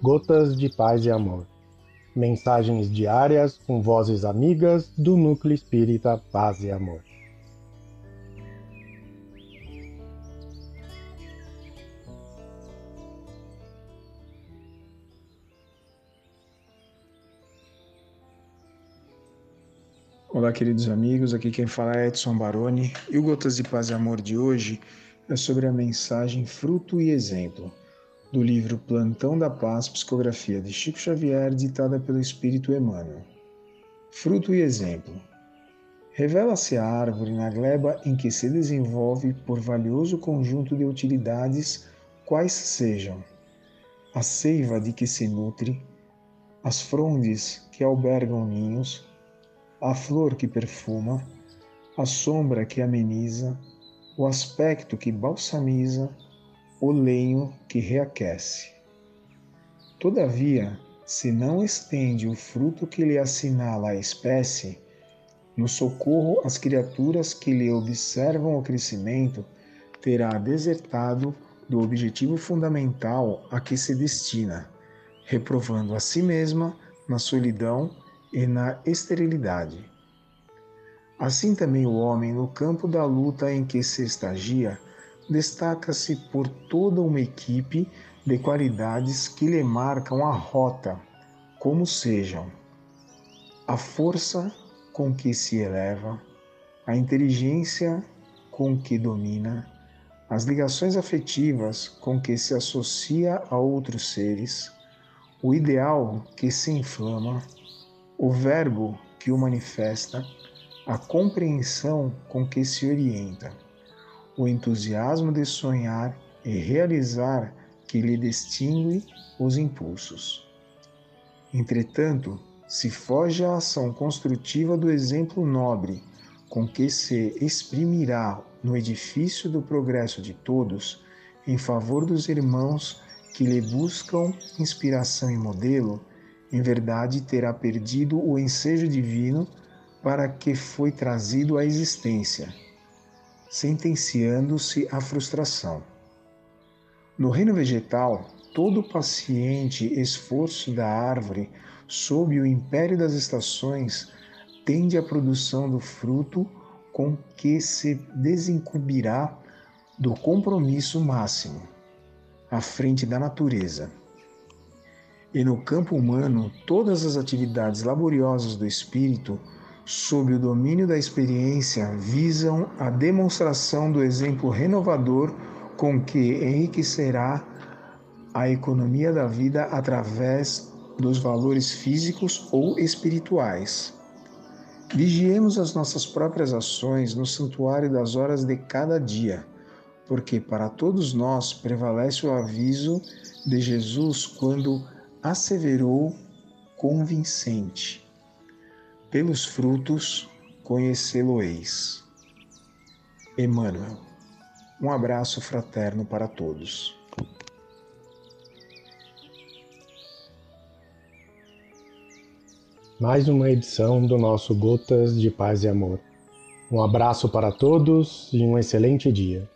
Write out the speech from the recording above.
Gotas de Paz e Amor. Mensagens diárias com vozes amigas do Núcleo Espírita Paz e Amor. Olá, queridos amigos. Aqui quem fala é Edson Baroni e o Gotas de Paz e Amor de hoje é sobre a mensagem Fruto e Exemplo do livro Plantão da Paz, psicografia de Chico Xavier, ditada pelo Espírito Emmanuel. Fruto e exemplo. Revela-se a árvore na gleba em que se desenvolve por valioso conjunto de utilidades, quais sejam a seiva de que se nutre, as frondes que albergam ninhos, a flor que perfuma, a sombra que ameniza, o aspecto que balsamiza, o lenho que reaquece. Todavia, se não estende o fruto que lhe assinala a espécie, no socorro às criaturas que lhe observam o crescimento, terá desertado do objetivo fundamental a que se destina, reprovando a si mesma na solidão e na esterilidade. Assim também o homem, no campo da luta em que se estagia, destaca-se por toda uma equipe de qualidades que lhe marcam a rota, como sejam a força com que se eleva, a inteligência com que domina, as ligações afetivas com que se associa a outros seres, o ideal que se inflama, o verbo que o manifesta, a compreensão com que se orienta o entusiasmo de sonhar e realizar que lhe distingue os impulsos. Entretanto, se foge à ação construtiva do exemplo nobre com que se exprimirá no edifício do progresso de todos, em favor dos irmãos que lhe buscam inspiração e modelo, em verdade terá perdido o ensejo divino para que foi trazido à existência sentenciando-se à frustração. No reino vegetal, todo paciente esforço da árvore sob o império das estações tende à produção do fruto com que se desincumbirá do compromisso máximo, à frente da natureza. E no campo humano, todas as atividades laboriosas do espírito sob o domínio da experiência, visam a demonstração do exemplo renovador com que enriquecerá a economia da vida através dos valores físicos ou espirituais. Vigiemos as nossas próprias ações no santuário das horas de cada dia, porque para todos nós prevalece o aviso de Jesus quando asseverou convincente pelos frutos conhecê-lo-eis. Emmanuel, um abraço fraterno para todos. Mais uma edição do nosso Gotas de Paz e Amor. Um abraço para todos e um excelente dia.